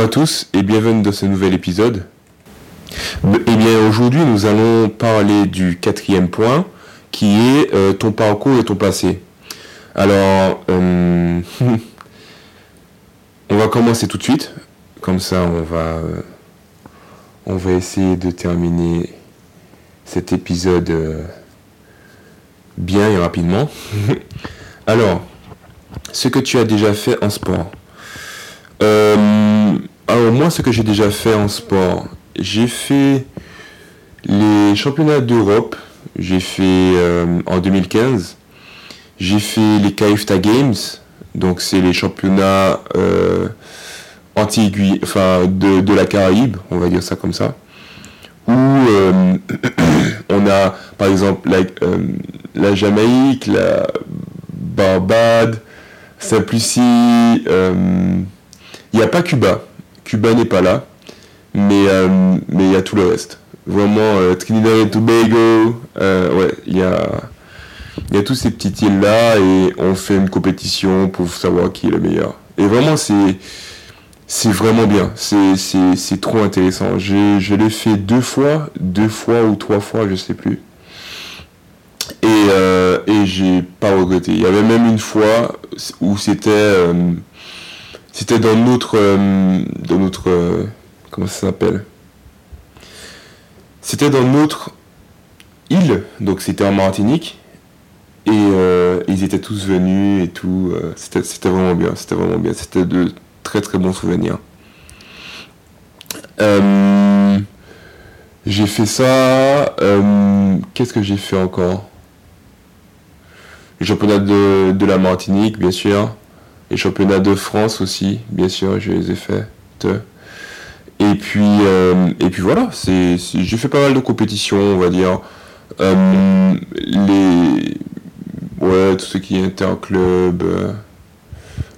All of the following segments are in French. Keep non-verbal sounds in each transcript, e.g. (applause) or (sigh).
À tous et bienvenue dans ce nouvel épisode. Eh bien aujourd'hui nous allons parler du quatrième point qui est euh, ton parcours et ton passé. Alors euh, (laughs) on va commencer tout de suite, comme ça on va euh, on va essayer de terminer cet épisode bien et rapidement. (laughs) Alors, ce que tu as déjà fait en sport. Alors moi, ce que j'ai déjà fait en sport, j'ai fait les championnats d'Europe. J'ai fait euh, en 2015. J'ai fait les CAIFTA Games. Donc c'est les championnats euh, anti enfin de, de, la Caraïbe, on va dire ça comme ça. Où euh, (clears throat) on a par exemple la, la Jamaïque, la Barbade, Saint-Lucie, il n'y a pas Cuba. Cuba n'est pas là. Mais euh, mais il y a tout le reste. Vraiment, euh, Trinidad et Tobago, euh, ouais, il y a, y a tous ces petites îles-là et on fait une compétition pour savoir qui est le meilleur. Et vraiment, c'est vraiment bien. C'est trop intéressant. Je l'ai fait deux fois, deux fois ou trois fois, je sais plus. Et, et j'ai pas regretté. Il y avait même une fois où c'était c'était dans notre. Euh, dans notre. Euh, comment ça s'appelle? C'était dans notre île, donc c'était en Martinique. Et euh, ils étaient tous venus et tout. c'était vraiment bien, c'était vraiment bien. C'était de très très bons souvenirs. j'ai fait ça. Qu'est-ce que j'ai fait encore? Le championnat de, de la Martinique, bien sûr. Les championnats de France aussi, bien sûr, je les ai faits. Et puis, euh, et puis voilà, c'est, j'ai fait pas mal de compétitions, on va dire. Euh, les, ouais, tout ce qui est interclub. Euh,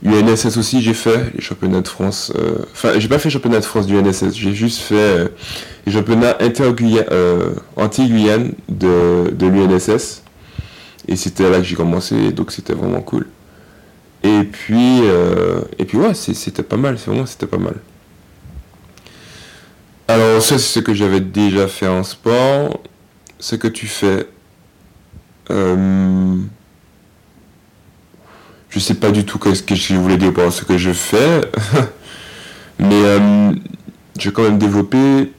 UNSS aussi, j'ai fait les championnats de France. Enfin, j'ai pas fait championnat de France du UNSS, j'ai juste fait les championnats anti-Guyane de, de l'UNSS. Et c'était là que j'ai commencé, donc c'était vraiment cool. Et puis, euh, et puis ouais, c'était pas mal, c'est vraiment c'était pas mal. Alors ça c'est ce que j'avais déjà fait en sport. Ce que tu fais, euh, je sais pas du tout ce que je voulais dire par ce que je fais, (laughs) mais euh, j'ai quand même développé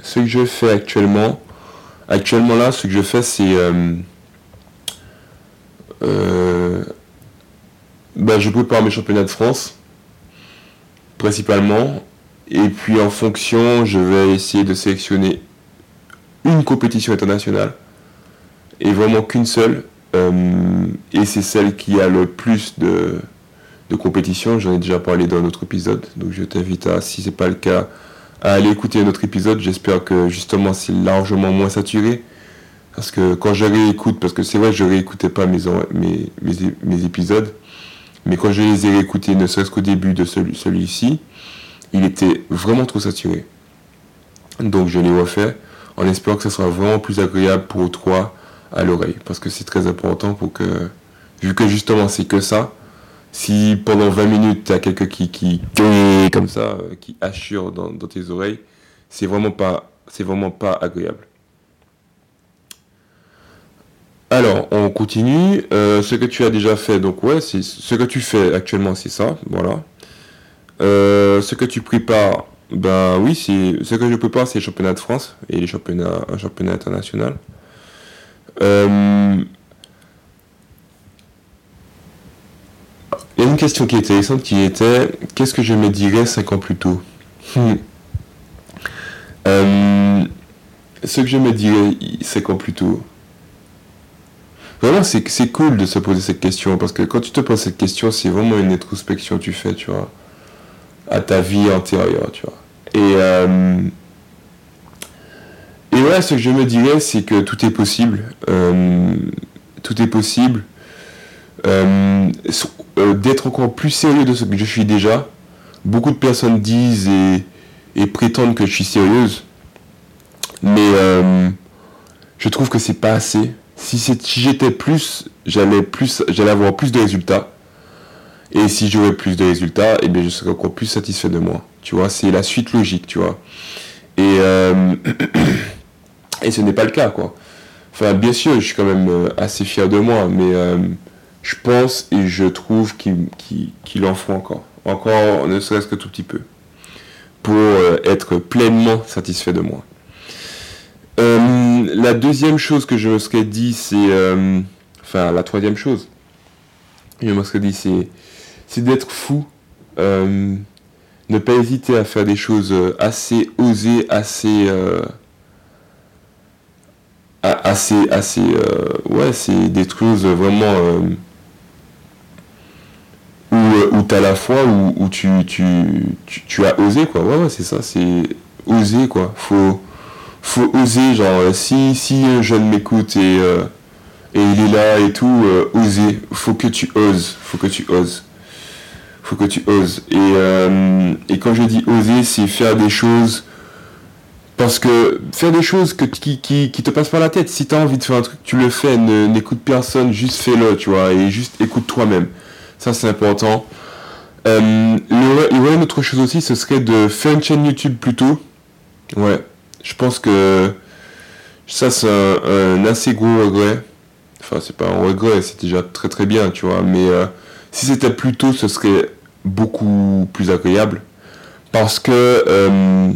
ce que je fais actuellement. Actuellement là, ce que je fais c'est bah, je prépare mes championnats de France, principalement. Et puis en fonction, je vais essayer de sélectionner une compétition internationale. Et vraiment qu'une seule. Euh, et c'est celle qui a le plus de, de compétitions. J'en ai déjà parlé dans notre épisode. Donc je t'invite à, si ce n'est pas le cas, à aller écouter notre épisode. J'espère que justement c'est largement moins saturé. Parce que quand je réécoute, parce que c'est vrai, je réécoutais pas mes, mes, mes épisodes, mais quand je les ai réécoutés, ne serait-ce qu'au début de celui-ci, il était vraiment trop saturé. Donc je l'ai refait en espérant que ce sera vraiment plus agréable pour toi à l'oreille. Parce que c'est très important pour que, vu que justement c'est que ça, si pendant 20 minutes tu as quelqu'un qui, qui, comme ça, euh, qui assure dans, dans tes oreilles, c'est vraiment pas, c'est vraiment pas agréable. Alors, on continue. Euh, ce que tu as déjà fait, donc ouais, c'est ce que tu fais actuellement, c'est ça, voilà. Euh, ce que tu prépares, ben oui, c'est ce que je prépare, c'est les championnats de France et les un championnat international. Euh, il y a une question qui est intéressante qui était qu'est-ce que je me dirais 5 ans plus tôt? Hmm. Ce que je me dirais 5 ans plus tôt, Vraiment, c'est cool de se poser cette question parce que quand tu te poses cette question, c'est vraiment une introspection tu fais, tu vois, à ta vie antérieure, tu vois. Et, euh, et ouais, ce que je me dirais, c'est que tout est possible. Euh, tout est possible. Euh, d'être encore plus sérieux de ce que je suis déjà. Beaucoup de personnes disent et, et prétendent que je suis sérieuse. Mais je trouve que c'est pas assez si, j'étais plus, j'allais plus, j'allais avoir plus de résultats. Et si j'aurais plus de résultats, eh bien, je serais encore plus satisfait de moi. Tu vois, c'est la suite logique, tu vois. Et, euh, (clears throat) et ce n'est pas le cas, quoi. Enfin, bien sûr, je suis quand même euh, assez fier de moi, mais euh, je pense et je trouve qu'il en faut encore. Encore, ne serait-ce que tout petit peu. Pour être pleinement satisfait de moi. La deuxième chose que je me serais dit, c'est. enfin, la troisième chose. Je me serais dit, c'est c'est d'être fou. Euh, ne pas hésiter à faire des choses euh, assez osées, assez. Euh, assez. assez. ouais, c'est des choses vraiment. où, où tu as la foi, où, tu, tu, as osé, quoi. Ouais, ouais, c'est ça, c'est oser, quoi. Faut, faut oser, genre, si, si un jeune m'écoute et, et il est là et tout, oser. Faut que tu oses, faut que tu oses faut que tu oses. Et, euh, et quand je dis oser, c'est faire des choses. Parce que faire des choses qui, te passent par la tête, si tu as envie de faire un truc, tu le fais, n'écoute personne, juste fais-le, tu vois, et juste écoute toi-même. Ça, c'est important. Euh, il autre chose aussi, ce serait de faire une chaîne YouTube plutôt. Ouais, je pense que ça, c'est un, assez gros regret. Enfin, c'est pas un regret, c'est déjà très très bien, tu vois, mais. Euh, si c'était plus tôt, ce serait beaucoup plus agréable. Parce que euh,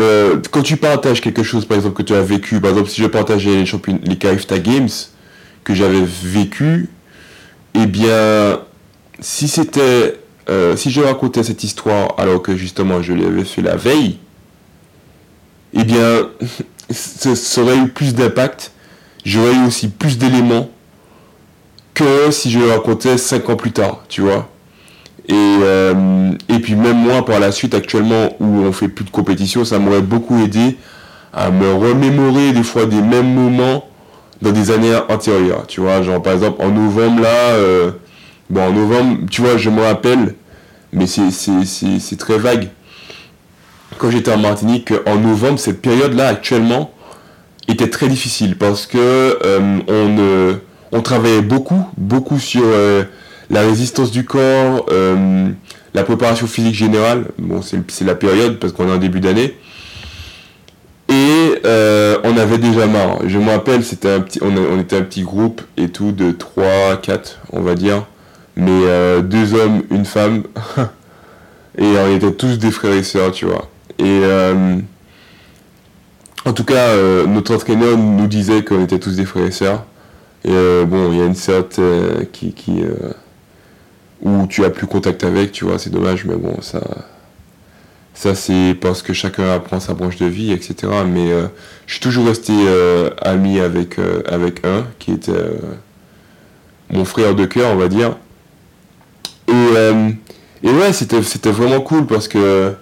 euh, quand tu partages quelque chose, par exemple, que tu as vécu, par exemple, si je partageais les, les KFTA Games que j'avais vécu, eh bien, si c'était. Si je racontais cette histoire alors que justement je l'avais fait la veille, eh bien, (laughs) ça aurait eu plus d'impact, j'aurais eu aussi plus d'éléments que si je le racontais 5 ans plus tard, tu vois. Et, euh, et puis même moi, par la suite, actuellement, où on fait plus de compétition, ça m'aurait beaucoup aidé à me remémorer des fois des mêmes moments dans des années antérieures, tu vois. Genre, par exemple, en novembre, là, euh, bon, en novembre, tu vois, je me rappelle, mais c'est très vague. Quand j'étais en Martinique, en novembre, cette période-là, actuellement, était très difficile parce que euh, on ne on travaillait beaucoup, beaucoup sur euh, la résistance du corps, euh, la préparation physique générale. Bon, c'est la période parce qu'on est en début d'année. Et euh, on avait déjà marre. Je me rappelle, c'était un petit, on, était un petit groupe et tout de 3, 4, on va dire. Mais deux hommes, une femme. (laughs) et on était tous des frères et sœurs, tu vois. Et en tout cas, notre entraîneur nous disait qu'on était tous des frères et sœurs. Et euh, bon, il y a une euh, qui, qui euh, où tu as plus contact avec, tu vois, c'est dommage, mais bon, ça, ça c'est parce que chacun apprend sa branche de vie, etc. Mais je suis toujours resté ami avec, avec un qui était mon frère de cœur, on va dire. Et, et ouais, c'était vraiment cool parce que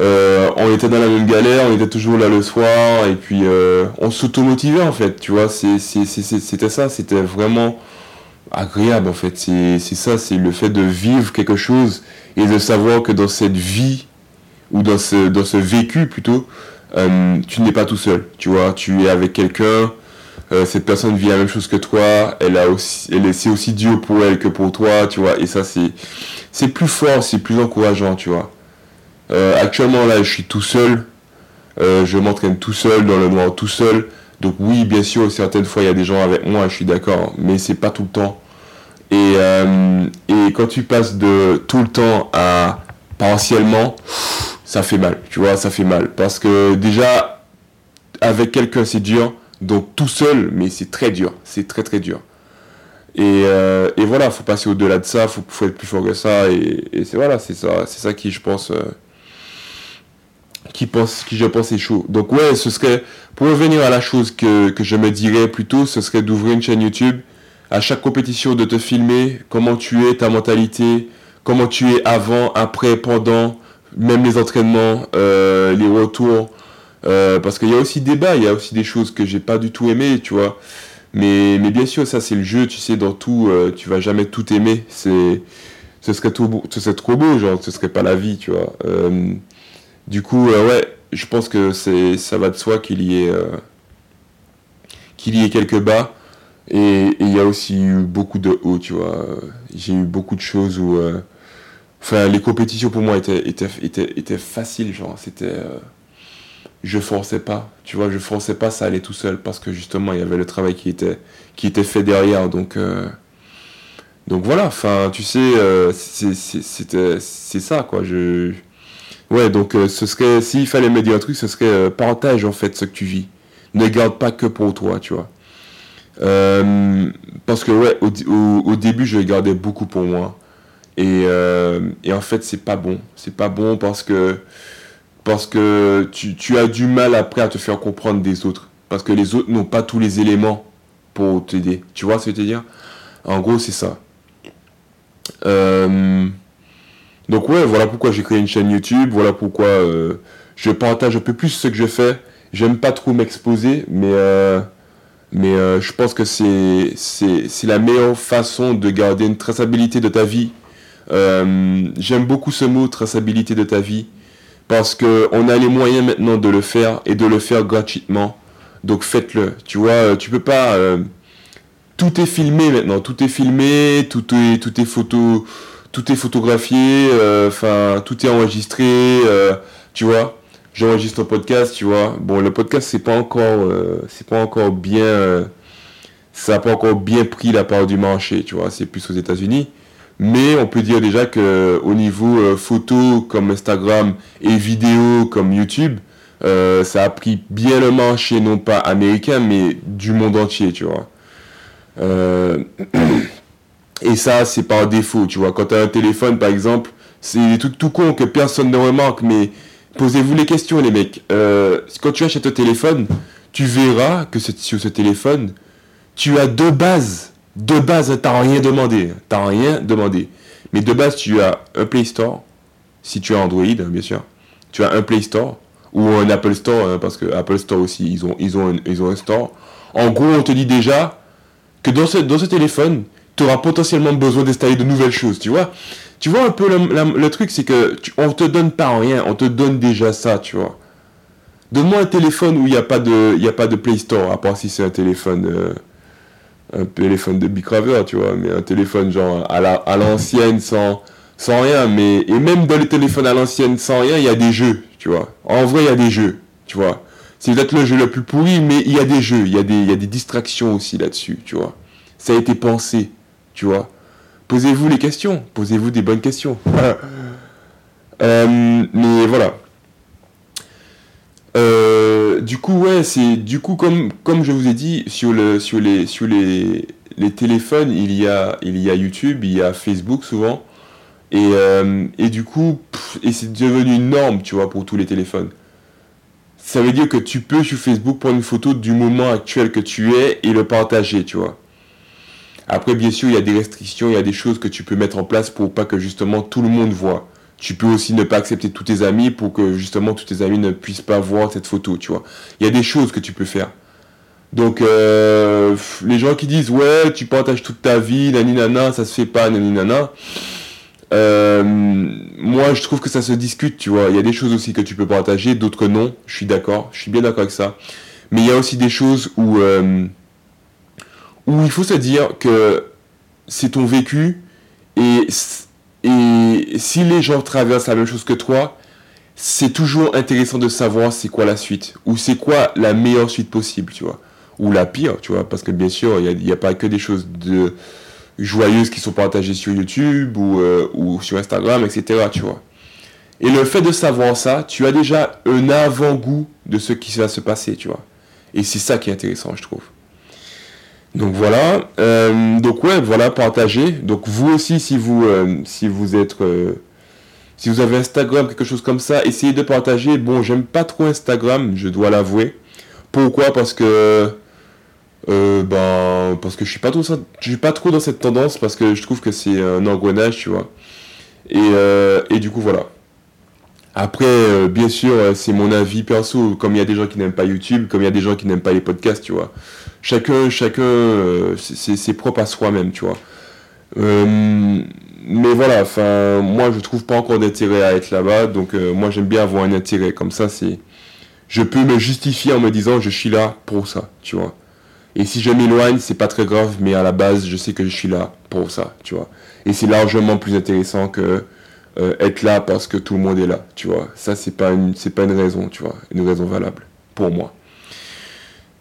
euh, on était dans la même galère, on était toujours là le soir, et puis euh, on s'automotivait en fait, tu vois, c'était ça, c'était vraiment agréable en fait, c'est ça, c'est le fait de vivre quelque chose et de savoir que dans cette vie, ou dans ce, vécu plutôt, euh, tu n'es pas tout seul, tu vois, tu es avec quelqu'un, cette personne vit la même chose que toi, elle a aussi, elle c'est aussi Dieu pour elle que pour toi, tu vois, et ça c'est plus fort, c'est plus encourageant, tu vois. Euh, actuellement, là, je suis tout seul. Euh, je m'entraîne tout seul, dans le noir, tout seul. Donc oui, bien sûr, certaines fois, il y a des gens avec moi, je suis d'accord, mais c'est pas tout le temps. Et, euh, et quand tu passes de tout le temps à partiellement, ça fait mal, tu vois, ça fait mal. Parce que déjà, avec quelqu'un, c'est dur. Donc tout seul, mais c'est très dur. C'est très très dur. Et, et voilà, faut passer au-delà de ça, faut, faut être plus fort que ça. Et, et c'est voilà, c'est ça, c'est ça qui, je pense, qui, pense, qui je pense est chaud. Donc ouais, ce serait, pour revenir à la chose que, que je me dirais plutôt, ce serait d'ouvrir une chaîne YouTube, à chaque compétition de te filmer, comment tu es, ta mentalité, comment tu es avant, après, pendant, même les entraînements, euh, les retours. Euh, parce qu'il y a aussi des bas, il y a aussi des choses que j'ai pas du tout aimé, tu vois. Mais, mais bien sûr, ça c'est le jeu, tu sais, dans tout, euh, tu vas jamais tout aimer. C'est, ce serait tout, ce serait trop beau, genre, ce serait pas la vie, tu vois. Du coup, euh, ouais, je pense que c'est, ça va de soi qu'il y ait, euh, qu'il y ait quelques bas. Et il y a aussi eu beaucoup de hauts, tu vois. J'ai eu beaucoup de choses où. Euh, enfin, les compétitions pour moi étaient, étaient, étaient, étaient faciles, genre. C'était. Je forçais pas, tu vois, je forçais pas, ça allait tout seul parce que justement, il y avait le travail qui était, qui était fait derrière. Donc. Donc voilà, enfin, tu sais, c'était, c'est ça, quoi. Ouais, donc ce serait, s'il fallait me dire un truc, ce serait partage en fait ce que tu vis. Ne garde pas que pour toi, tu vois. Euh, parce que ouais, au, début, je gardais beaucoup pour moi. Et, euh, et en fait, c'est pas bon. C'est pas bon parce que, parce que tu, tu, as du mal après à te faire comprendre des autres. Parce que les autres n'ont pas tous les éléments pour t'aider. Tu vois ce que je veux dire? En gros, c'est ça. Euh, donc ouais, voilà pourquoi j'ai créé une chaîne YouTube. Voilà pourquoi je partage un peu plus ce que je fais. J'aime pas trop m'exposer, mais mais euh, je pense que c'est, la meilleure façon de garder une traçabilité de ta vie. Euh, j'aime beaucoup ce mot, traçabilité de ta vie, parce qu'on a les moyens maintenant de le faire et de le faire gratuitement. Donc faites-le. Tu vois, euh, tu peux pas... tout est filmé maintenant, tout est filmé, tout est, tout est photo, tout est photographié, enfin, tout est enregistré, tu vois j'enregistre un podcast, tu vois. Bon, le podcast, c'est pas encore, euh, c'est pas encore bien, euh, ça n'a pas encore bien pris la part du marché, tu vois. C'est plus aux États-Unis. Mais on peut dire déjà que au niveau euh, photo comme Instagram et vidéo comme YouTube, ça a pris bien le marché, non pas américain, mais du monde entier, tu vois. (clears throat) et ça, c'est par défaut, tu vois. Quand tu as un téléphone, par exemple, c'est tout, tout con que personne ne remarque, mais Posez-vous les questions, les mecs. Euh, quand tu achètes un téléphone, tu verras que sur ce téléphone, tu as deux bases. Deux bases, t'as rien demandé. T'as rien demandé. Mais de base, tu as un Play Store, si tu as Android, hein, bien sûr. Tu as un Play Store ou un Apple Store, hein, parce que Apple Store aussi, ils ont, un, store. En gros, on te dit déjà que dans ce téléphone, tu auras potentiellement besoin d'installer de nouvelles choses, tu vois. Tu vois un peu le, truc, c'est que on te donne pas rien, on te donne déjà ça, tu vois. Donne-moi un téléphone où il n'y a pas de, a pas de Play Store, à part si c'est un téléphone, euh, un téléphone de bicraveur, tu vois, mais un téléphone genre à la, à l'ancienne sans, sans rien, mais et même dans les téléphones à l'ancienne sans rien, il y a des jeux, tu vois. En vrai, il y a des jeux, tu vois. C'est peut-être le jeu le plus pourri, mais il y a des jeux, il y a des, y a des distractions aussi là-dessus, tu vois. Ça a été pensé, tu vois. Posez-vous les questions, posez-vous des bonnes questions. (laughs) Euh, mais voilà. Euh, du coup, ouais, c'est du coup comme je vous ai dit sur le sur les téléphones, il y a YouTube, il y a Facebook souvent, et, euh, et du coup, et c'est devenu une norme, tu vois, pour tous les téléphones. Ça veut dire que tu peux sur Facebook prendre une photo du moment actuel que tu es et le partager, tu vois. Après, bien sûr, il y a des restrictions, il y a des choses que tu peux mettre en place pour pas que justement tout le monde voit. Tu peux aussi ne pas accepter tous tes amis pour que justement tous tes amis ne puissent pas voir cette photo, tu vois. Il y a des choses que tu peux faire. Donc, euh, les gens qui disent, ouais, tu partages toute ta vie, nani nana, ça se fait pas, nani nana. Euh, moi, je trouve que ça se discute, tu vois. Il y a des choses aussi que tu peux partager, d'autres non. Je suis d'accord, je suis bien d'accord avec ça. Mais il y a aussi des choses où... Euh, où il faut se dire que c'est ton vécu et, et si les gens traversent la même chose que toi, c'est toujours intéressant de savoir c'est quoi la suite ou c'est quoi la meilleure suite possible, tu vois, ou la pire, tu vois, parce que bien sûr, il n'y a, pas que des choses de joyeuses qui sont partagées sur YouTube ou, euh, ou sur Instagram, etc., tu vois. Et le fait de savoir ça, tu as déjà un avant-goût de ce qui va se passer, tu vois. Et c'est ça qui est intéressant, je trouve. Donc voilà. Euh, donc ouais, voilà, partagez. Donc vous aussi, si vous, euh, si vous êtes, euh, si vous avez Instagram, quelque chose comme ça, essayez de partager. Bon, j'aime pas trop Instagram, je dois l'avouer. Pourquoi? Parce que, ben, parce que je suis pas trop, je suis pas trop dans cette tendance parce que je trouve que c'est un engrenage, tu vois. Et, et du coup voilà. Après, bien sûr, c'est mon avis perso. Comme il y a des gens qui n'aiment pas YouTube, comme il y a des gens qui n'aiment pas les podcasts, tu vois chacun, chacun, euh, c'est propre à soi-même, tu vois. Euh, mais voilà, enfin, moi je trouve pas encore d'intérêt à être là-bas, donc euh, moi j'aime bien avoir un intérêt. Comme ça, c'est, je peux me justifier en me disant je suis là pour ça, tu vois. Et si je m'éloigne, c'est pas très grave, mais à la base, je sais que je suis là pour ça, tu vois. Et c'est largement plus intéressant que être là parce que tout le monde est là, tu vois. Ça, c'est pas une, c'est pas une raison, tu vois, une raison valable pour moi.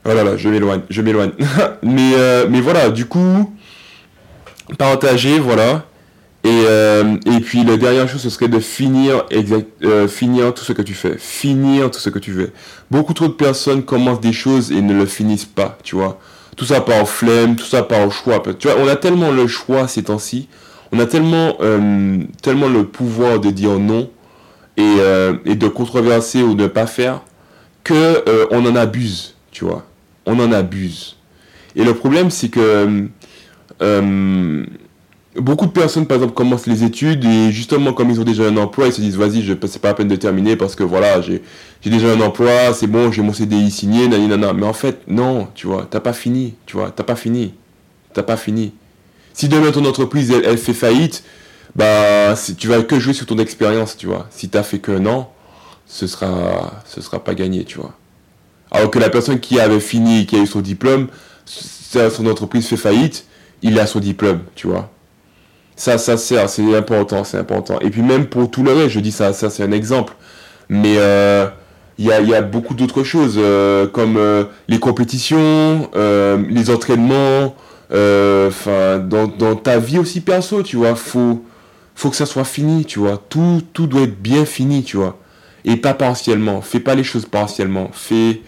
Voilà, là, je m'éloigne, je m'éloigne. (laughs) mais, euh, mais voilà, du coup, partager, voilà. Et, euh, et puis la dernière chose, ce serait de finir, exact, finir tout ce que tu fais. Finir tout ce que tu fais. Beaucoup trop de personnes commencent des choses et ne le finissent pas, tu vois. Tout ça par flemme, tout ça par choix. Tu vois, on a tellement le choix ces temps-ci on a tellement, euh, tellement le pouvoir de dire non et, euh, et de controverser ou de ne pas faire que euh, on en abuse, tu vois. On en abuse. Et le problème, c'est que beaucoup de personnes, par exemple, commencent les études et justement, comme ils ont déjà un emploi, ils se disent, vas-y, je c'est pas la peine de terminer parce que voilà, j'ai déjà un emploi, c'est bon, j'ai mon CDI signé, nanana. Mais en fait, non, tu vois, t'as pas fini, tu vois, t'as pas fini. T'as pas fini. Si demain ton entreprise elle, fait faillite, bah tu vas que jouer sur ton expérience, tu vois. Si t'as fait que non, ce sera ce sera pas gagné, tu vois. Alors que la personne qui avait fini, qui a eu son diplôme, son entreprise fait faillite, il a son diplôme, tu vois. Ça, ça sert, c'est important, c'est important. Et puis même pour tout le reste, je dis ça, ça c'est un exemple. Mais euh, il y, a, beaucoup d'autres choses, euh, comme euh, les compétitions, les entraînements, enfin, dans, dans, ta vie aussi perso, tu vois, faut, faut que ça soit fini, tu vois. Tout, tout doit être bien fini, tu vois. Et pas partiellement. Fais pas les choses partiellement. Fais,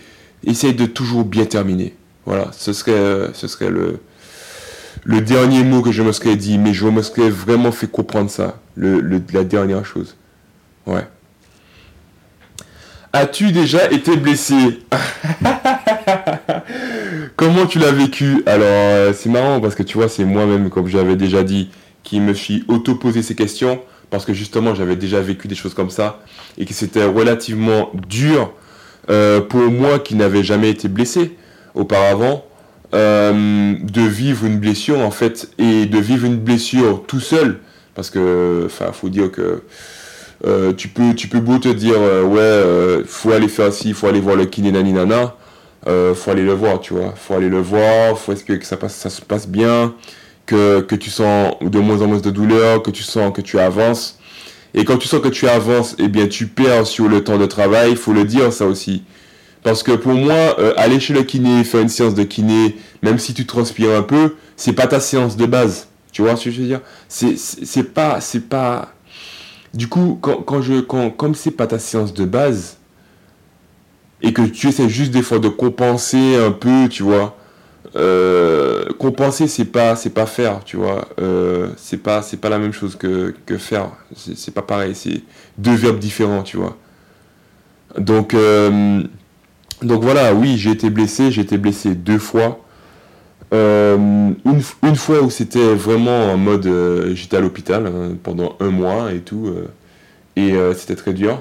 essaye de toujours bien terminer. Voilà, ce serait, serait le, dernier mot que je me serais dit, mais je me serais vraiment fait comprendre ça, la dernière chose. Ouais. As-tu déjà été blessé? (laughs) Comment tu l'as vécu? Alors, euh, c'est marrant parce que tu vois, c'est moi-même, comme j'avais déjà dit, qui me suis auto-posé ces questions parce que justement, j'avais déjà vécu des choses comme ça et que c'était relativement dur euh, pour moi qui n'avais jamais été blessé auparavant. Euh, de vivre une blessure en fait et de vivre une blessure tout seul parce que enfin faut dire que tu peux tu peux beau te dire ouais faut aller faire ci faut aller voir le kiné nani nana euh, faut aller le voir, tu vois. Faut aller le voir, faut espérer que ça, passe, ça se passe bien, que, que tu sens de moins en moins de douleur, que tu sens que tu avances. Et quand tu sens que tu avances, eh bien, tu perds sur le temps de travail, il faut le dire ça aussi. Parce que pour moi, euh, aller chez le kiné, faire une séance de kiné, même si tu transpires un peu, c'est pas ta séance de base. Tu vois ce que je veux dire? C'est pas, c'est pas. Du coup, quand, quand je, quand, comme c'est pas ta séance de base, et que tu essaies juste des fois de compenser un peu, tu vois. Euh, compenser, c'est pas, c'est pas faire, tu vois. Euh, c'est pas, c'est pas la même chose que, que faire. C'est pas pareil. C'est deux verbes différents, tu vois. Donc, euh, donc voilà, oui, j'ai été blessé. J'ai été blessé deux fois. Une, une, fois où c'était vraiment en mode, j'étais à l'hôpital hein, pendant un mois et tout, et c'était très dur.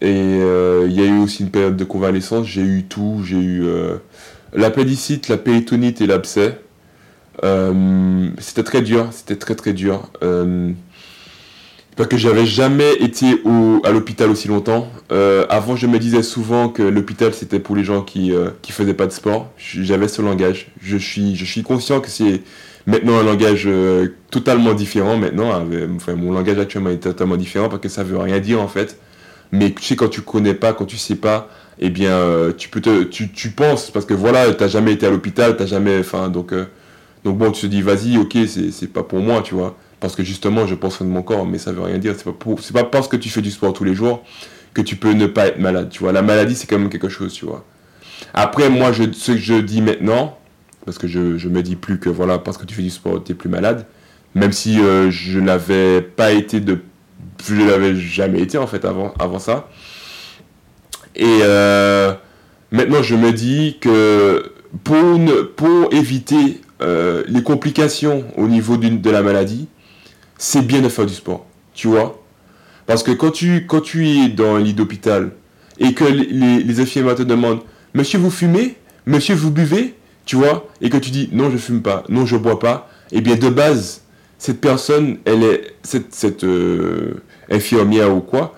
Et il y a eu aussi une période de convalescence, j'ai eu tout, j'ai eu euh, l'appendicite, la péritonite et l'abcès. Euh, c'était très dur, c'était très très dur. parce que j'avais jamais été à l'hôpital aussi longtemps. avant, je me disais souvent que l'hôpital c'était pour les gens qui qui faisaient pas de sport. J'avais ce langage. Je suis conscient que c'est maintenant un langage totalement différent. Maintenant, mon langage actuellement est totalement différent parce que ça veut rien dire en fait. Mais tu sais, quand tu connais pas, quand tu sais pas, eh bien, euh, tu peux te, tu, tu penses, parce que voilà, t'as jamais été à l'hôpital, t'as jamais, enfin, donc, euh, donc bon, tu te dis, vas-y, ok, c'est pas pour moi, tu vois. Parce que justement, je pense de mon corps, mais ça veut rien dire. C'est pas, pour, pas parce que tu fais du sport tous les jours que tu peux ne pas être malade, tu vois. La maladie, c'est quand même quelque chose, tu vois. Après, moi, je, ce que je dis maintenant, parce que je, je me dis plus que voilà, parce que tu fais du sport, tu es plus malade, même si euh, je n'avais pas été de je ne l'avais jamais été en fait avant, avant ça. Et euh, maintenant je me dis que pour, pour éviter euh, les complications au niveau de la maladie, c'est bien de faire du sport, tu vois? Parce que quand tu, quand tu es dans un lit d'hôpital et que les, infirmières te demandent Monsieur, vous fumez? Monsieur, vous buvez Tu vois? Et que tu dis Non, je fume pas, non, je bois pas. Eh bien, de base, cette personne, elle est, cette, cette euh, infirmière ou quoi,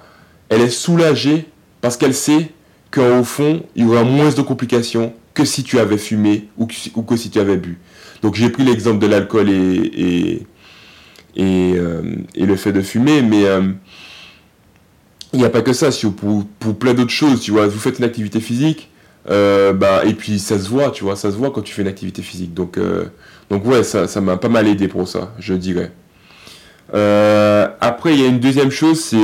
elle est soulagée parce qu'elle sait qu'au fond, il y aura moins de complications que si tu avais fumé ou que, si tu avais bu. Donc j'ai pris l'exemple de l'alcool et, et, et, euh, le fait de fumer, mais euh, il n'y a pas que ça, pour, pour plein d'autres choses, tu vois, vous faites une activité physique, euh, bah, et puis ça se voit, tu vois, ça se voit quand tu fais une activité physique. Donc, donc ouais, ça m'a pas mal aidé pour ça, je dirais. Après, il y a une deuxième chose, c'est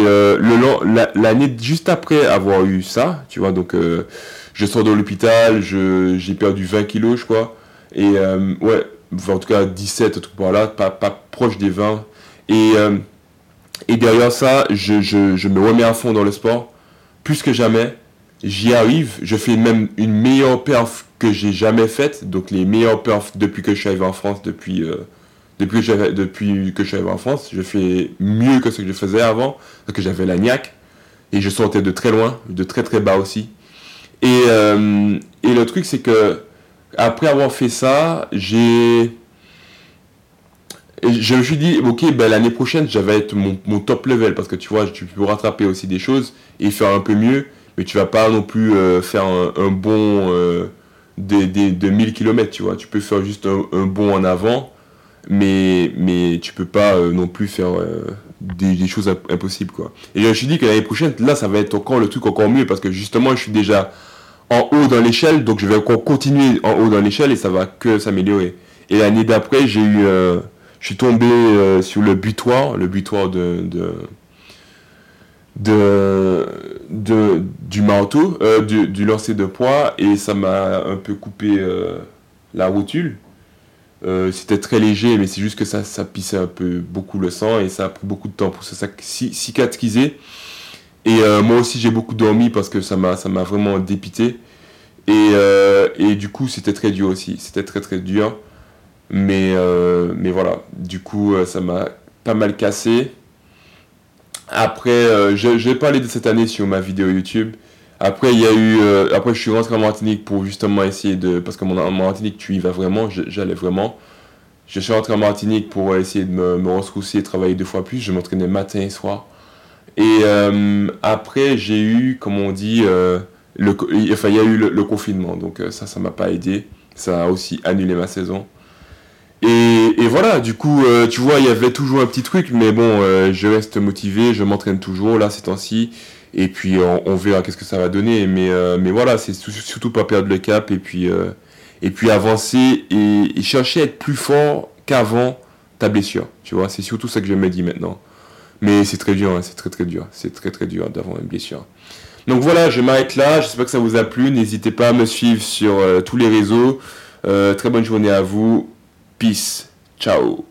l'année juste après avoir eu ça, tu vois, donc je sors de l'hôpital, j'ai perdu 20 kilos, je crois. Et euh, ouais, en tout cas 17, tout par là, pas, proche des 20. Et, euh, derrière ça, je, me remets à fond dans le sport. Plus que jamais, j'y arrive. Je fais même une meilleure perf que j'ai jamais faite. Donc les meilleures perfs depuis que je suis arrivé en France, depuis, euh, depuis, que je suis arrivé en France. Je fais mieux que ce que je faisais avant, parce que j'avais la niaque. Et je sortais de très loin, de très très bas aussi. Et, euh, le truc, c'est que après avoir fait ça, j'ai. Je me suis dit, ok, ben, l'année prochaine, j'avais être mon, top level parce que tu vois, tu peux rattraper aussi des choses et faire un peu mieux, mais tu vas pas non plus euh, faire un, un bon de, de, de, 1000 km, tu vois. Tu peux faire juste un, un bon en avant, mais, mais tu peux pas euh, non plus faire des, des, choses impossibles, quoi. Et je me suis dit que l'année prochaine, là, ça va être encore le truc encore mieux parce que justement, je suis déjà en haut dans l'échelle, donc je vais encore continuer en haut dans l'échelle et ça va que s'améliorer. Et l'année d'après, j'ai eu, euh, je suis tombé euh, sur le butoir, le butoir de, de, du marteau, euh, du, lancer de poids, et ça m'a un peu coupé la rotule. C'était très léger, mais c'est juste que ça, ça pissait un peu beaucoup le sang et ça a pris beaucoup de temps pour ça cicatriser. Et euh, moi aussi, j'ai beaucoup dormi parce que ça m'a, ça m'a vraiment dépité. Et, euh, et du coup, c'était très dur aussi. C'était très très dur. Mais, euh, mais voilà, du coup, ça m'a pas mal cassé. Après, vais parler de cette année sur ma vidéo YouTube. Après, il y a eu. après, je suis rentré en Martinique pour justement essayer de. Parce que mon, en Martinique, tu y vas vraiment. J'allais vraiment. Je suis rentré en Martinique pour essayer de me, me et travailler deux fois plus. Je m'entraînais matin et soir. Et euh, après, j'ai eu, comme on dit, euh, le, enfin, il y a eu le, confinement. Donc euh, ça, ça m'a pas aidé. Ça a aussi annulé ma saison. Et, et voilà, du coup, tu vois, il y avait toujours un petit truc, mais bon, je reste motivé, je m'entraîne toujours là ces temps-ci. Et puis on, verra qu'est-ce que ça va donner. Mais, mais voilà, c'est surtout pas perdre le cap et puis, et puis avancer et, chercher à être plus fort qu'avant ta blessure. Tu vois, c'est surtout ça que je me dis maintenant. Mais c'est très dur, hein, c'est très très dur. C'est très très dur d'avoir une blessure. Donc voilà, je m'arrête là. J'espère que ça vous a plu. N'hésitez pas à me suivre sur euh, tous les réseaux. Euh, très bonne journée à vous. Peace. Ciao.